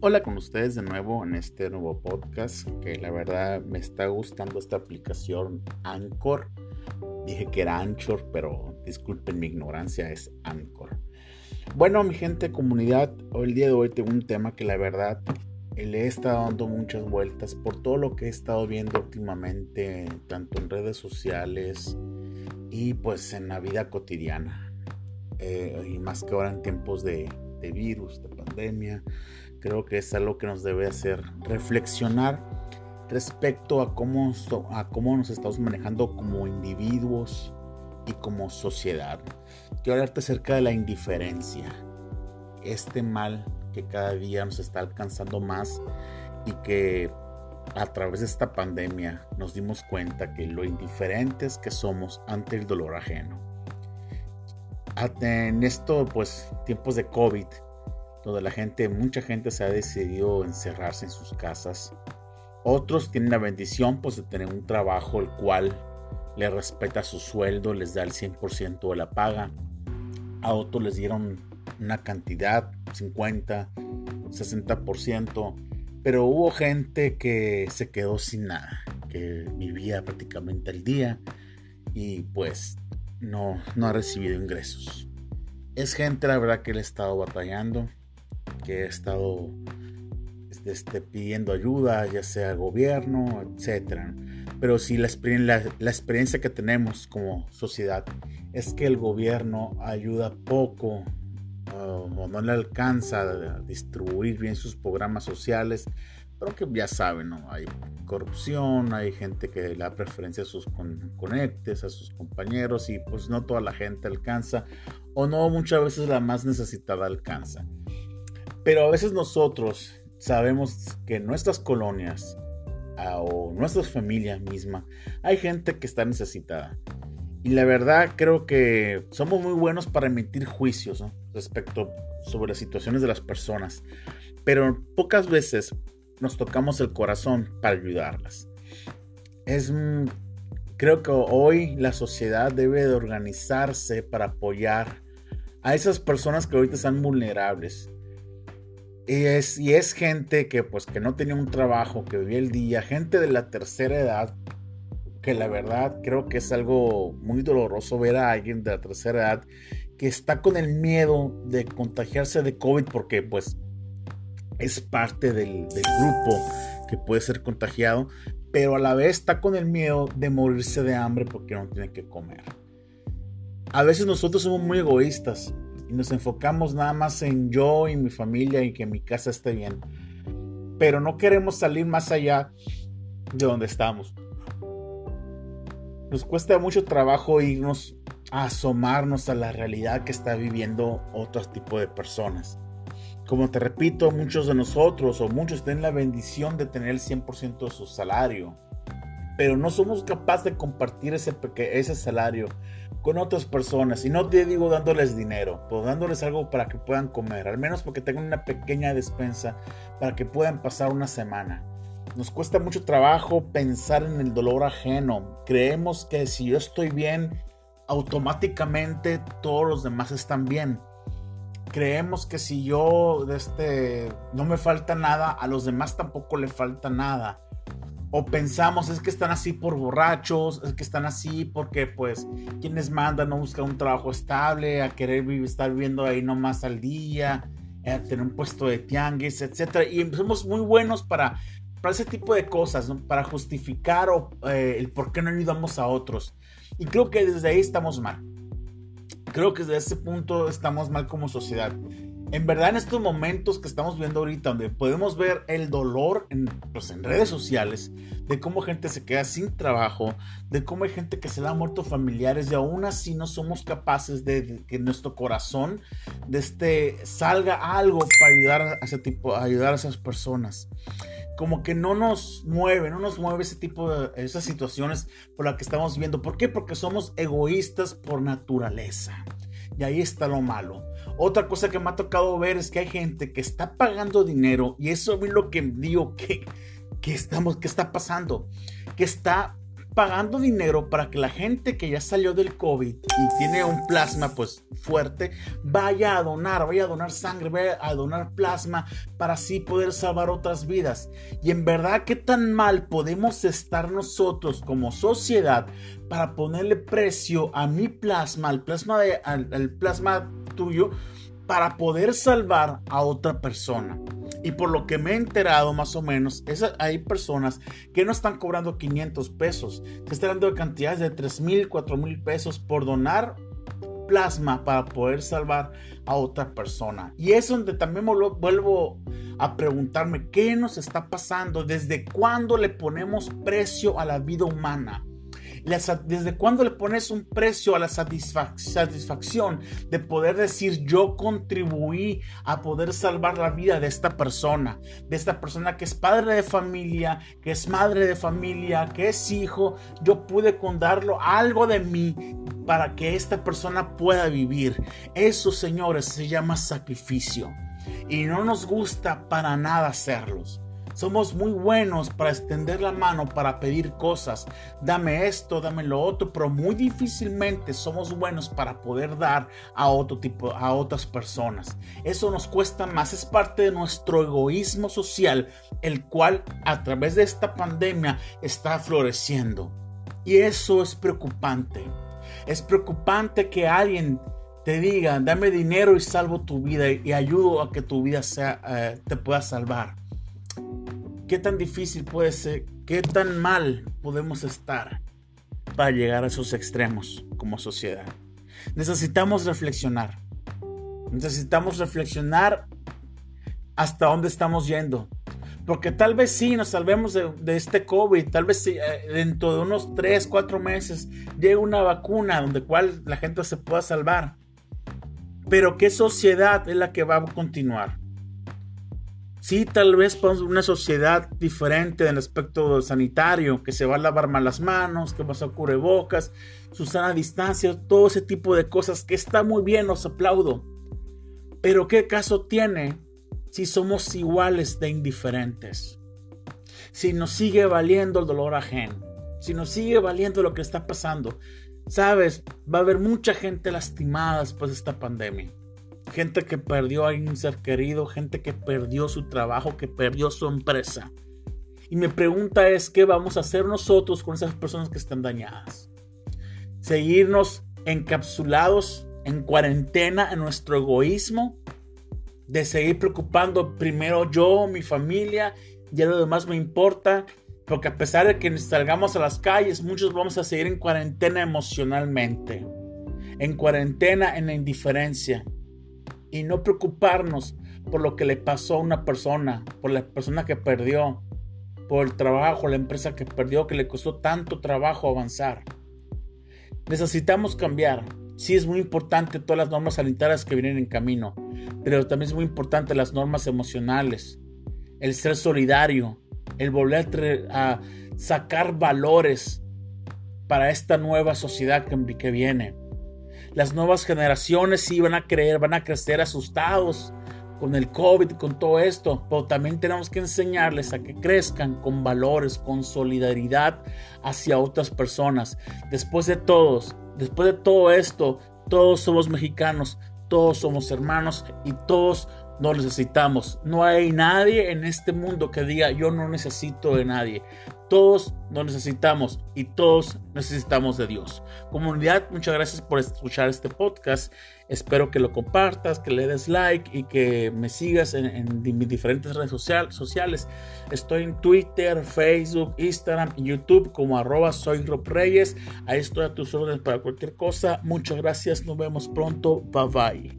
Hola con ustedes de nuevo en este nuevo podcast que la verdad me está gustando esta aplicación Anchor. Dije que era Anchor, pero disculpen mi ignorancia, es Anchor. Bueno, mi gente comunidad, hoy el día de hoy tengo un tema que la verdad le he estado dando muchas vueltas por todo lo que he estado viendo últimamente, tanto en redes sociales y pues en la vida cotidiana. Eh, y más que ahora en tiempos de, de virus, de pandemia, creo que es algo que nos debe hacer reflexionar respecto a cómo, a cómo nos estamos manejando como individuos y como sociedad. Quiero hablarte acerca de la indiferencia, este mal que cada día nos está alcanzando más y que a través de esta pandemia nos dimos cuenta que lo indiferentes que somos ante el dolor ajeno. En esto, pues, tiempos de COVID, donde la gente, mucha gente se ha decidido encerrarse en sus casas. Otros tienen la bendición pues de tener un trabajo el cual le respeta su sueldo, les da el 100% de la paga. A otros les dieron una cantidad, 50, 60%, pero hubo gente que se quedó sin nada, que vivía prácticamente el día y pues no, no ha recibido ingresos. Es gente, la verdad, que le ha estado batallando que he estado este, pidiendo ayuda, ya sea gobierno, etc. Pero si la, experiencia que tenemos como sociedad es que el gobierno ayuda poco o no le alcanza a distribuir bien sus programas sociales, pero que ya saben, ¿no? Hay corrupción, hay gente que le da preferencia a sus conectes, a sus compañeros y pues no toda la gente alcanza o no muchas veces la más necesitada alcanza. Pero a veces nosotros sabemos que en nuestras colonias o nuestra familia misma hay gente que está necesitada. Y la verdad creo que somos muy buenos para emitir juicios respecto sobre las situaciones de las personas. Pero pocas veces nos tocamos el corazón para ayudarlas. Es, mm, creo que hoy la sociedad debe de organizarse para apoyar a esas personas que ahorita están vulnerables y es, y es gente que pues que no tenía un trabajo, que vivía el día, gente de la tercera edad, que la verdad creo que es algo muy doloroso ver a alguien de la tercera edad que está con el miedo de contagiarse de COVID porque pues es parte del, grupo que puede ser contagiado, pero a la vez está con el miedo de morirse de hambre porque no tiene que comer. A veces nosotros somos muy egoístas y nos enfocamos nada más en yo y mi familia y que mi casa esté bien. Pero no queremos salir más allá de donde estamos. Nos cuesta mucho trabajo irnos a asomarnos a la realidad que está viviendo otro tipo de personas. Como te repito, muchos de nosotros o muchos tienen la bendición de tener el 100% de su salario, pero no somos capaces de compartir ese, ese salario con otras personas. Y no te digo dándoles dinero, pero dándoles algo para que puedan comer, al menos porque tengan una pequeña despensa para que puedan pasar una semana. Nos cuesta mucho trabajo pensar en el dolor ajeno. Creemos que si yo estoy bien, automáticamente todos los demás están bien. Creemos que si yo este, no me falta nada, a los demás tampoco le falta nada o pensamos es que están así por borrachos, es que están así porque pues quienes mandan no buscan un trabajo estable, a querer estar viviendo ahí nomás al día, a tener un puesto de tianguis, etc. Y somos muy buenos para, para ese tipo de cosas, para justificar eh, el por qué no ayudamos a otros. Y creo que desde ahí estamos mal. Creo que desde ese punto estamos mal como sociedad en verdad en estos momentos que estamos viendo ahorita, donde podemos ver el dolor en, pues, en redes sociales, de cómo gente se queda sin trabajo, de cómo hay gente que se le ha muerto familiares y aún así no somos capaces de, que nuestro corazón de este, salga algo para ayudar a ese tipo, ayudar a esas personas. Como que no nos mueve, no nos mueve ese tipo de esas situaciones por las que estamos viendo. ¿Por qué? Porque somos egoístas por naturaleza. Y ahí está lo malo. Otra cosa que me ha tocado ver es que hay gente que está pagando dinero y eso es lo que digo que, que estamos, que está pasando, que está pagando dinero para que la gente que ya salió del COVID y tiene un plasma pues fuerte, vaya a donar, vaya a donar sangre, vaya a donar plasma para así poder salvar otras vidas. Y en verdad, ¿qué tan mal podemos estar nosotros como sociedad para ponerle precio a mi plasma, al plasma, de, al plasma tuyo, para poder salvar a otra persona? Y por lo que me he enterado más o menos, hay personas que no están cobrando 500 pesos, que están dando cantidades de 3 mil, 4 mil pesos por donar plasma para poder salvar a otra persona. Y es donde también vuelvo a preguntarme qué nos está pasando, desde cuándo le ponemos precio a la vida humana. ¿Desde cuándo le pones un precio a la satisfacción de poder decir yo contribuí a poder salvar la vida de esta persona? De esta persona que es padre de familia, que es madre de familia, que es hijo. Yo pude condarlo algo de mí para que esta persona pueda vivir. Eso, señores, se llama sacrificio. Y no nos gusta para nada hacerlos. Somos muy buenos para extender la mano, para pedir cosas. Dame esto, dame lo otro, pero muy difícilmente somos buenos para poder dar a otro tipo, a otras personas. Eso nos cuesta más, es parte de nuestro egoísmo social, el cual a través de esta pandemia está floreciendo. Y eso es preocupante. Es preocupante que alguien te diga, dame dinero y salvo tu vida y ayudo a que tu vida sea, eh, te pueda salvar. ¿Qué tan difícil puede ser? ¿Qué tan mal podemos estar para llegar a esos extremos como sociedad? Necesitamos reflexionar. Necesitamos reflexionar hasta dónde estamos yendo. Porque tal vez sí nos salvemos de, este COVID, tal vez sí, eh, dentro de unos 3, 4 meses llegue una vacuna donde cual la gente se pueda salvar. Pero ¿qué sociedad es la que va a continuar? Sí, tal vez una sociedad diferente en el aspecto sanitario, que se va a lavar más las manos, que va a usar cubrebocas, su sana distancia, todo ese tipo de cosas que está muy bien, los aplaudo. Pero ¿qué caso tiene si somos iguales de indiferentes? Si nos sigue valiendo el dolor ajeno, si nos sigue valiendo lo que está pasando, sabes, va a haber mucha gente lastimada después de esta pandemia gente que perdió a un ser querido, gente que perdió su trabajo, que perdió su empresa. Y mi pregunta es, ¿qué vamos a hacer nosotros con esas personas que están dañadas? ¿Seguirnos encapsulados en cuarentena en nuestro egoísmo? ¿De seguir preocupando primero yo, mi familia, ya lo demás me importa? Porque a pesar de que salgamos a las calles, muchos vamos a seguir en cuarentena emocionalmente, en cuarentena en la indiferencia, y no preocuparnos por lo que le pasó a una persona, por la persona que perdió, por el trabajo, la empresa que perdió, que le costó tanto trabajo avanzar. Necesitamos cambiar. Sí es muy importante todas las normas sanitarias que vienen en camino, pero también es muy importante las normas emocionales, el ser solidario, el volver a sacar valores para esta nueva sociedad que, viene. Las nuevas generaciones sí van a creer, van a crecer asustados con el COVID, con todo esto, pero también tenemos que enseñarles a que crezcan con valores, con solidaridad hacia otras personas. Después de todos, después de todo esto, todos somos mexicanos, todos somos hermanos y todos nos necesitamos. No hay nadie en este mundo que diga yo no necesito de nadie. Todos nos necesitamos y todos necesitamos de Dios. Comunidad, muchas gracias por escuchar este podcast. Espero que lo compartas, que le des like y que me sigas en, mis diferentes redes sociales. Estoy en Twitter, Facebook, Instagram y YouTube como arroba soy Reyes. Ahí estoy a tus órdenes para cualquier cosa. Muchas gracias. Nos vemos pronto. Bye bye.